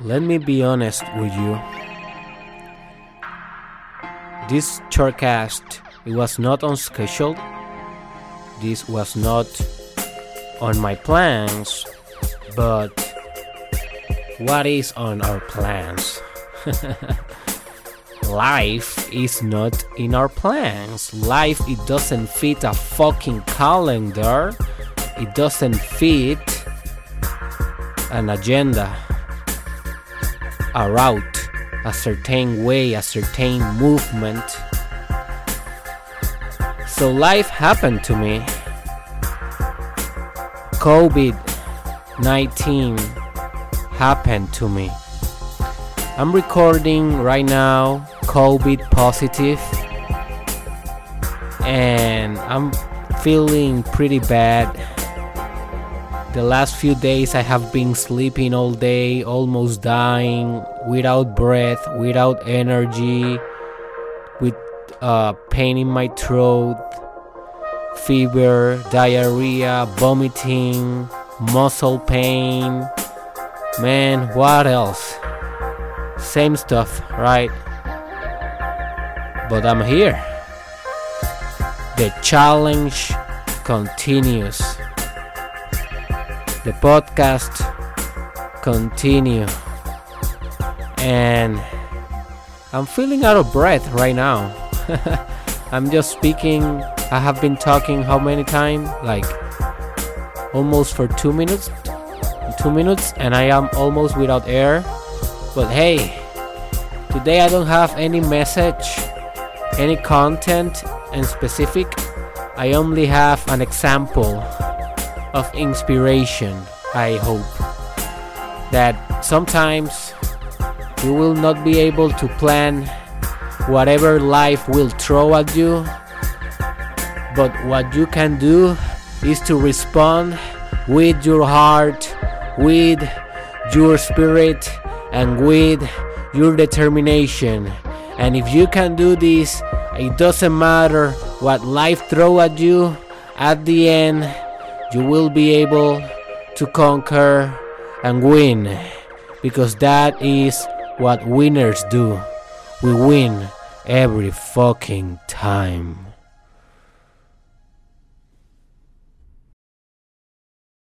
Let me be honest with you. This shortcast it was not on schedule. This was not on my plans, but what is on our plans? Life is not in our plans. Life it doesn't fit a fucking calendar. It doesn't fit an agenda, a route, a certain way, a certain movement. So life happened to me. COVID 19 happened to me. I'm recording right now, COVID positive, and I'm feeling pretty bad. The last few days, I have been sleeping all day, almost dying, without breath, without energy, with uh, pain in my throat, fever, diarrhea, vomiting, muscle pain. Man, what else? Same stuff, right? But I'm here. The challenge continues. The podcast continue. And I'm feeling out of breath right now. I'm just speaking. I have been talking how many times? Like almost for 2 minutes. 2 minutes and I am almost without air. But hey, today I don't have any message, any content in specific. I only have an example of inspiration. I hope that sometimes you will not be able to plan whatever life will throw at you, but what you can do is to respond with your heart, with your spirit, and with your determination. And if you can do this, it doesn't matter what life throw at you, at the end you will be able to conquer and win because that is what winners do. We win every fucking time.